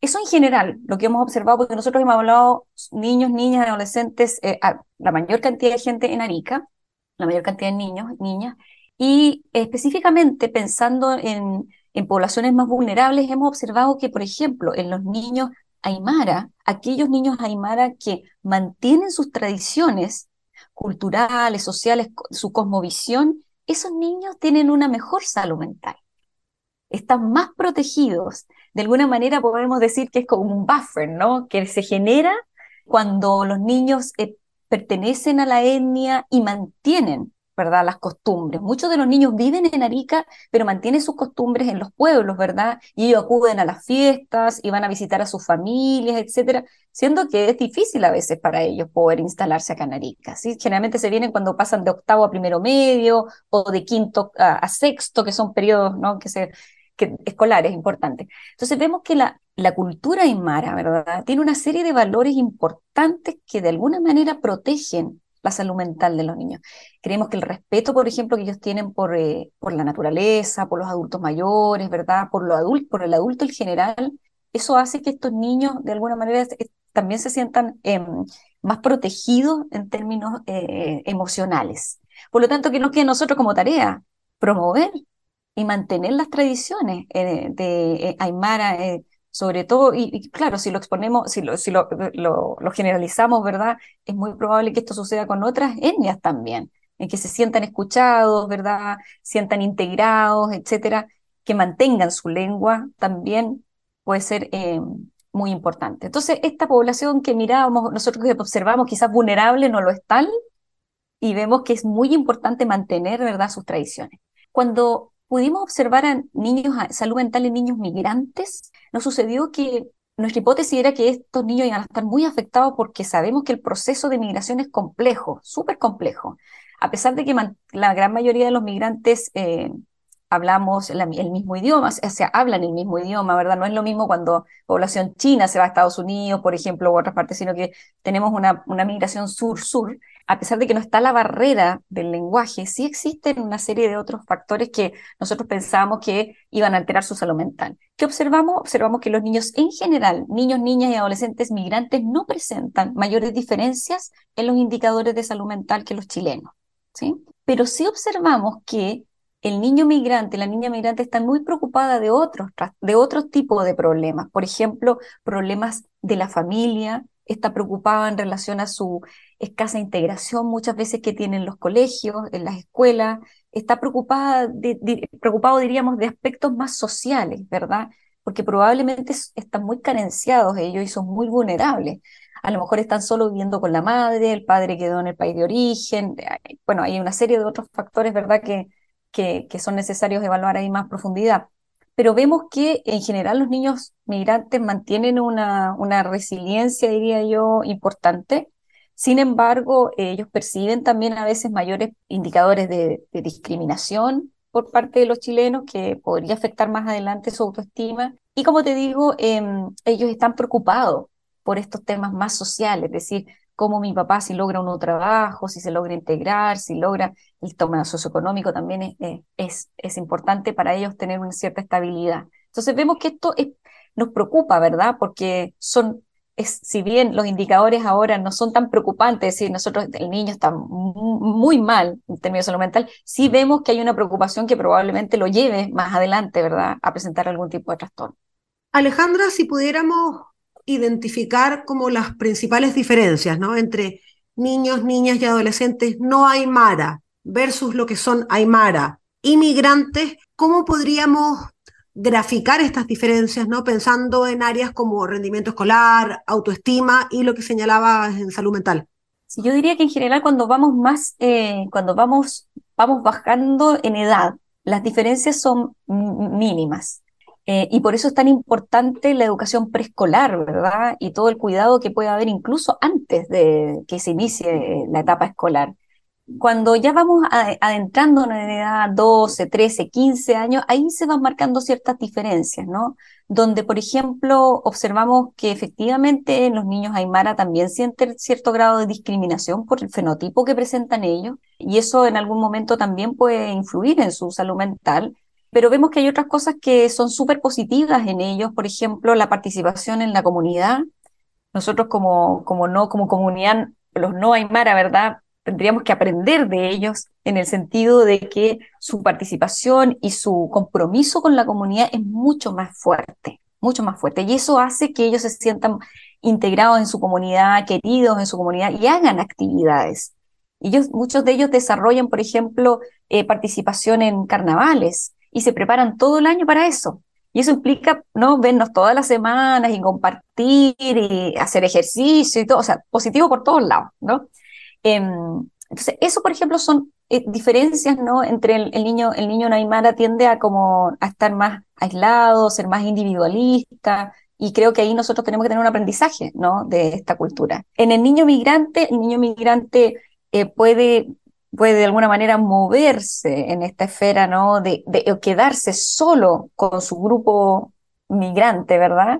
Eso en general, lo que hemos observado, porque nosotros hemos hablado niños, niñas, adolescentes, eh, la mayor cantidad de gente en Arica, la mayor cantidad de niños, niñas, y específicamente pensando en, poblaciones más vulnerables, hemos observado que, por ejemplo, en los niños aymara, aquellos niños aymara que mantienen sus tradiciones culturales, sociales, su cosmovisión, esos niños tienen una mejor salud mental. Están más protegidos. De alguna manera podemos decir que es como un buffer, ¿no? Que se genera cuando los niños eh, pertenecen a la etnia y mantienen ¿verdad? Las costumbres. Muchos de los niños viven en Arica, pero mantienen sus costumbres en los pueblos, ¿verdad? Y ellos acuden a las fiestas y van a visitar a sus familias, etcétera, siendo que es difícil a veces para ellos poder instalarse acá en Arica, ¿sí? Generalmente se vienen cuando pasan de octavo a primero medio o de quinto a, sexto, que son periodos, ¿no? Que se, que, escolares importantes. Entonces vemos que la, la cultura aymara, ¿verdad? Tiene una serie de valores importantes que de alguna manera protegen la salud mental de los niños. Creemos que el respeto, por ejemplo, que ellos tienen por, eh, por la naturaleza, por los adultos mayores, ¿verdad? Por, lo adulto, por el adulto en general, eso hace que estos niños de alguna manera también se sientan em, más protegidos en términos eh, emocionales. Por lo tanto, que nos queda a nosotros como tarea promover y mantener las tradiciones eh, de Aymara, sobre todo, y, claro, si lo exponemos, si, lo, si lo, generalizamos, ¿verdad? Es muy probable que esto suceda con otras etnias también, en que se sientan escuchados, ¿verdad? Sientan integrados, etcétera, que mantengan su lengua también puede ser eh, muy importante. Entonces, esta población que mirábamos, nosotros que observamos quizás vulnerable, no lo es tal, y vemos que es muy importante mantener, ¿verdad?, sus tradiciones. Cuando pudimos observar a niños, salud mental en niños migrantes, nos sucedió que nuestra hipótesis era que estos niños iban a estar muy afectados porque sabemos que el proceso de migración es complejo, súper complejo. A pesar de que la gran mayoría de los migrantes eh, hablamos el mismo idioma, o sea, hablan el mismo idioma, ¿verdad? No es lo mismo cuando población china se va a Estados Unidos, por ejemplo, u otras partes, sino que tenemos una, una migración sur-sur. A pesar de que no está la barrera del lenguaje, sí existen una serie de otros factores que nosotros pensábamos que iban a alterar su salud mental. ¿Qué observamos? Observamos que los niños en general, niños, niñas y adolescentes migrantes, no presentan mayores diferencias en los indicadores de salud mental que los chilenos. ¿sí? Pero sí observamos que el niño migrante, la niña migrante está muy preocupada de otros, de otros tipos de problemas. Por ejemplo, problemas de la familia, está preocupada en relación a su escasa integración muchas veces que tienen los colegios, en las escuelas, está preocupada, preocupado diríamos de aspectos más sociales, ¿verdad? Porque probablemente están muy carenciados ellos y son muy vulnerables. A lo mejor están solo viviendo con la madre, el padre quedó en el país de origen, bueno, hay una serie de otros factores, ¿verdad? Que, que, son necesarios evaluar ahí más profundidad. Pero vemos que en general los niños migrantes mantienen una, una resiliencia, diría yo, importante. Sin embargo, ellos perciben también a veces mayores indicadores de, discriminación por parte de los chilenos que podría afectar más adelante su autoestima. Y como te digo, em, ellos están preocupados por estos temas más sociales, es decir, cómo mi papá si logra un nuevo trabajo, si se logra integrar, si logra el toma socioeconómico también es, es, importante para ellos tener una cierta estabilidad. Entonces vemos que esto nos preocupa, ¿verdad? Porque son, es, si bien los indicadores ahora no son tan preocupantes, es decir, nosotros, el niño está muy mal en términos de salud mental, sí vemos que hay una preocupación que probablemente lo lleve más adelante, ¿verdad?, a presentar algún tipo de trastorno. Alejandra, si pudiéramos identificar como las principales diferencias ¿no? entre niños, niñas y adolescentes no aymara versus lo que son aymara inmigrantes, ¿cómo podríamos graficar estas diferencias, ¿no? pensando en áreas como rendimiento escolar, autoestima y lo que señalaba en salud mental? Sí, yo diría que en general cuando vamos más, eh, cuando vamos, vamos bajando en edad, las diferencias son mínimas. Eh, y por eso es tan importante la educación preescolar, ¿verdad? Y todo el cuidado que puede haber incluso antes de que se inicie la etapa escolar. Cuando ya vamos adentrando en edad 12, 13, 15 años, ahí se van marcando ciertas diferencias, ¿no? Donde, por ejemplo, observamos que efectivamente los niños aymara también sienten cierto grado de discriminación por el fenotipo que presentan ellos, y eso en algún momento también puede influir en su salud mental, pero vemos que hay otras cosas que son súper positivas en ellos, por ejemplo, la participación en la comunidad. Nosotros como, como no, como comunidad, los no Aymara, ¿verdad? Tendríamos que aprender de ellos en el sentido de que su participación y su compromiso con la comunidad es mucho más fuerte, mucho más fuerte. Y eso hace que ellos se sientan integrados en su comunidad, queridos en su comunidad y hagan actividades. Muchos de ellos desarrollan, por ejemplo, eh, participación en carnavales, y se preparan todo el año para eso. Y eso implica, ¿no? Vernos todas las semanas y compartir y hacer ejercicio y todo, o sea, positivo por todos lados, ¿no? Em, entonces, eso, por ejemplo, son eh, diferencias, ¿no? Entre el, niño, el niño Naimara tiende a como a estar más aislado, ser más individualista, y creo que ahí nosotros tenemos que tener un aprendizaje, ¿no? De esta cultura. En el niño migrante, el niño migrante eh, puede puede de alguna manera moverse en esta esfera, ¿no? De, quedarse solo con su grupo migrante, ¿verdad?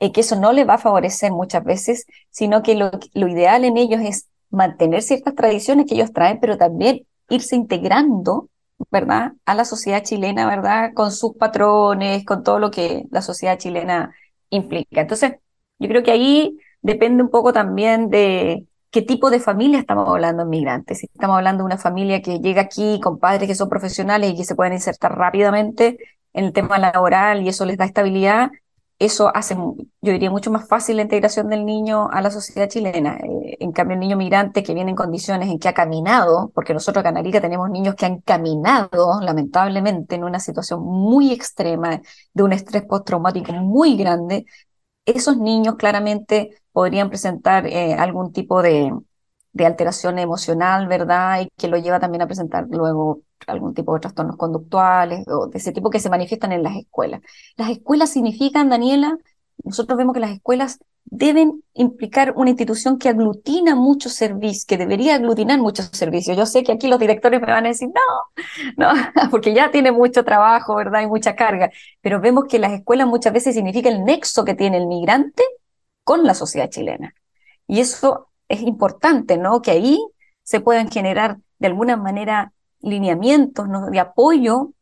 Eh, que eso no le va a favorecer muchas veces, sino que lo, lo ideal en ellos es mantener ciertas tradiciones que ellos traen, pero también irse integrando, ¿verdad? A la sociedad chilena, ¿verdad? Con sus patrones, con todo lo que la sociedad chilena implica. Entonces, yo creo que ahí depende un poco también de, qué tipo de familia estamos hablando en migrantes. Si estamos hablando de una familia que llega aquí con padres que son profesionales y que se pueden insertar rápidamente en el tema laboral y eso les da estabilidad, eso hace, yo diría, mucho más fácil la integración del niño a la sociedad chilena. Eh, en cambio, el niño migrante que viene en condiciones en que ha caminado, porque nosotros en tenemos niños que han caminado, lamentablemente, en una situación muy extrema, de un estrés postraumático muy grande, esos niños claramente podrían presentar eh, algún tipo de, alteración emocional, ¿verdad? Y que lo lleva también a presentar luego algún tipo de trastornos conductuales o de ese tipo que se manifiestan en las escuelas. Las escuelas significan, Daniela, nosotros vemos que las escuelas deben implicar una institución que aglutina muchos servicios, que debería aglutinar muchos servicios. Yo sé que aquí los directores me van a decir, no, no, porque ya tiene mucho trabajo, ¿verdad? Y mucha carga. Pero vemos que las escuelas muchas veces significa el nexo que tiene el migrante con la sociedad chilena. Y eso es importante, ¿no? Que ahí se puedan generar de alguna manera lineamientos de apoyo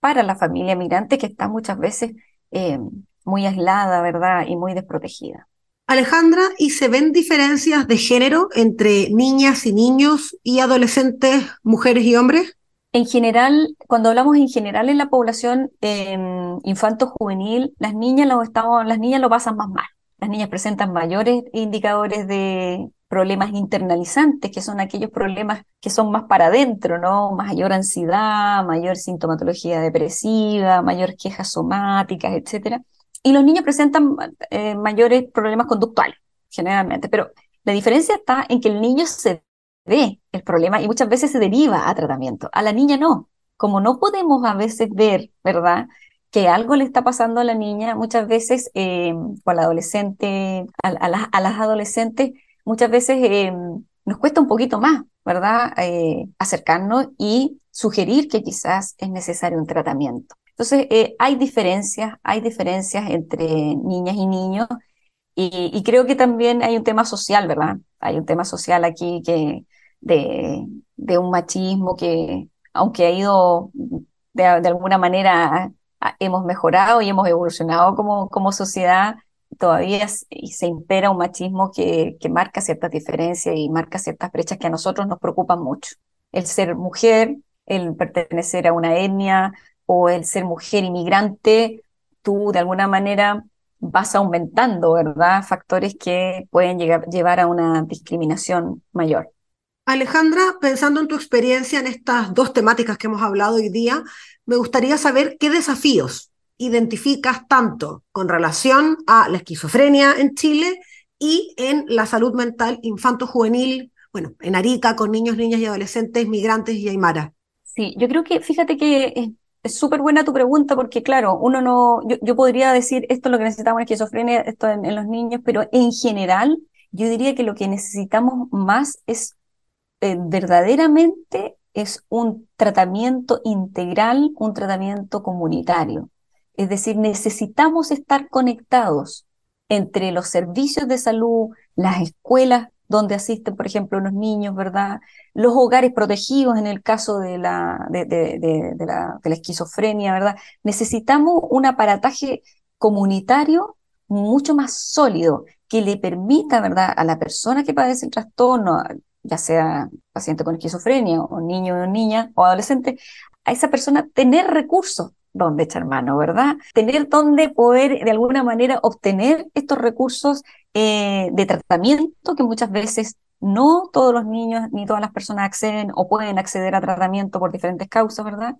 para la familia migrante que está muchas veces eh, muy aislada, ¿verdad? Y muy desprotegida. Alejandra, ¿y se ven diferencias de género entre niñas y niños y adolescentes, mujeres y hombres? En general, cuando hablamos en general en la población eh, infanto-juvenil, las niñas lo las niñas lo pasan más mal. Las niñas presentan mayores indicadores de problemas internalizantes, que son aquellos problemas que son más para adentro, ¿no? Mayor ansiedad, mayor sintomatología depresiva, mayor quejas somáticas, etcétera y los niños presentan eh, mayores problemas conductuales, generalmente, pero la diferencia está en que el niño se ve el problema y muchas veces se deriva a tratamiento. A la niña no. Como no podemos a veces ver, ¿verdad? Que algo le está pasando a la niña, muchas veces, eh, o al adolescente, a, las, adolescentes, muchas veces eh, nos cuesta un poquito más, ¿verdad? acercarnos y sugerir que quizás es necesario un tratamiento. Entonces, eh, hay diferencias, hay diferencias entre niñas y niños, y, creo que también hay un tema social, ¿verdad? Hay un tema social aquí que de, un machismo que, aunque ha ido de, alguna manera, hemos mejorado y hemos evolucionado como, como sociedad, todavía se impera un machismo que, que marca ciertas diferencias y marca ciertas brechas que a nosotros nos preocupan mucho. El ser mujer, el pertenecer a una etnia, o el ser mujer inmigrante, tú de alguna manera vas aumentando, ¿verdad? Factores que pueden llevar a una discriminación mayor. Alejandra, pensando en tu experiencia en estas dos temáticas que hemos hablado hoy día, me gustaría saber qué desafíos identificas tanto con relación a la esquizofrenia en Chile y en la salud mental infanto-juvenil, bueno, en Arica con niños, niñas y adolescentes, migrantes y aymara. Sí, yo creo que, fíjate que es súper buena tu pregunta porque, claro, uno no, yo, podría decir esto es lo que necesitamos en esquizofrenia, esto en, los niños, pero en general yo diría que lo que necesitamos más es eh, verdaderamente es un tratamiento integral, un tratamiento comunitario. Es decir, necesitamos estar conectados entre los servicios de salud, las escuelas donde asisten, por ejemplo, los niños, ¿verdad? Los hogares protegidos en el caso de la, de, de, de, la, la esquizofrenia, ¿verdad? Necesitamos un aparataje comunitario mucho más sólido que le permita, ¿verdad?, a la persona que padece el trastorno, ya sea paciente con esquizofrenia o niño o niña o adolescente, a esa persona tener recursos donde echar mano, ¿verdad? Tener donde poder de alguna manera obtener estos recursos eh, de tratamiento que muchas veces no todos los niños ni todas las personas acceden o pueden acceder a tratamiento por diferentes causas, ¿verdad?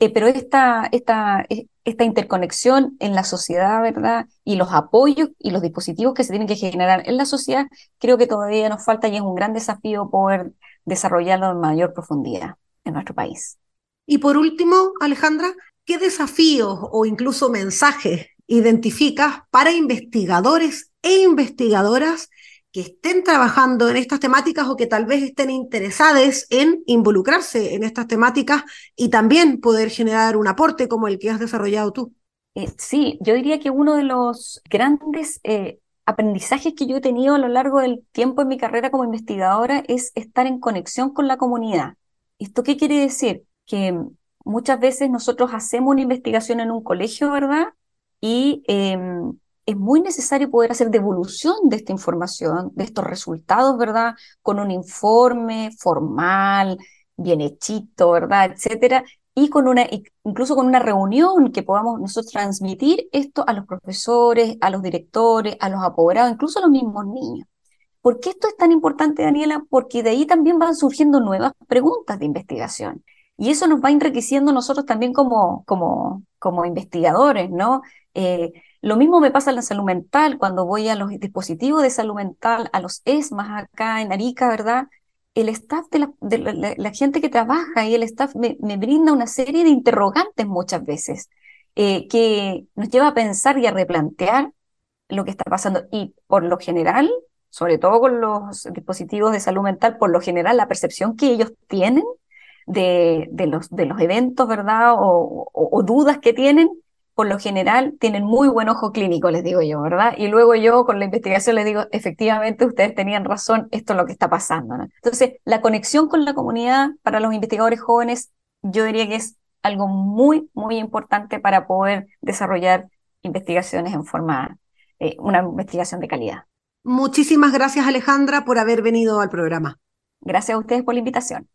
Eh, pero esta, esta, e, esta interconexión en la sociedad, ¿verdad? Y los apoyos y los dispositivos que se tienen que generar en la sociedad, creo que todavía nos falta y es un gran desafío poder desarrollarlo en mayor profundidad en nuestro país. Y por último, Alejandra, ¿qué desafíos o incluso mensajes identificas para investigadores e investigadoras que estén trabajando en estas temáticas o que tal vez estén interesadas en involucrarse en estas temáticas y también poder generar un aporte como el que has desarrollado tú? Eh, sí, yo diría que uno de los grandes eh, aprendizajes que yo he tenido a lo largo del tiempo en mi carrera como investigadora es estar en conexión con la comunidad. ¿Esto qué quiere decir? Que muchas veces nosotros hacemos una investigación en un colegio, ¿verdad? Y em, es muy necesario poder hacer devolución de esta información, de estos resultados, ¿verdad? Con un informe formal, bien hechito, ¿verdad? Etcétera. Y con una, incluso con una reunión que podamos nosotros transmitir esto a los profesores, a los directores, a los apoderados, incluso a los mismos niños. ¿Por qué esto es tan importante, Daniela? Porque de ahí también van surgiendo nuevas preguntas de investigación. Y eso nos va enriqueciendo nosotros también como, como, como investigadores, ¿no? Eh, lo mismo me pasa en la salud mental, cuando voy a los dispositivos de salud mental, a los ESMAS acá en Arica, ¿verdad? El staff de la, gente que trabaja y el staff me, brinda una serie de interrogantes muchas veces, eh, que nos lleva a pensar y a replantear lo que está pasando. Y por lo general, sobre todo con los dispositivos de salud mental, por lo general la percepción que ellos tienen de, los, de los eventos, ¿verdad? O, dudas que tienen, por lo general tienen muy buen ojo clínico, les digo yo, ¿verdad? Y luego yo con la investigación les digo, efectivamente ustedes tenían razón, esto es lo que está pasando. Entonces, la conexión con la comunidad para los investigadores jóvenes, yo diría que es algo muy, muy importante para poder desarrollar investigaciones en forma, eh, una investigación de calidad. Muchísimas gracias Alejandra por haber venido al programa. Gracias a ustedes por la invitación.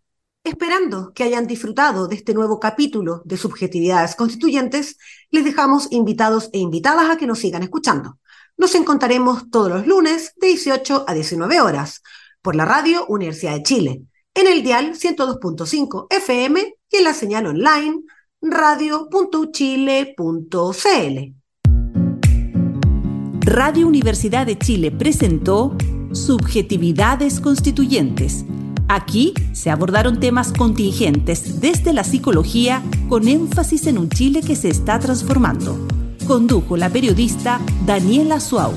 Esperando que hayan disfrutado de este nuevo capítulo de Subjetividades Constituyentes, les dejamos invitados e invitadas a que nos sigan escuchando. Nos encontraremos todos los lunes de 18 a 19 horas por la radio Universidad de Chile, en el dial 102.5 FM y en la señal online radio.chile.cl. Radio Universidad de Chile presentó Subjetividades Constituyentes Aquí se abordaron temas contingentes desde la psicología con énfasis en un Chile que se está transformando. Condujo la periodista Daniela Suau.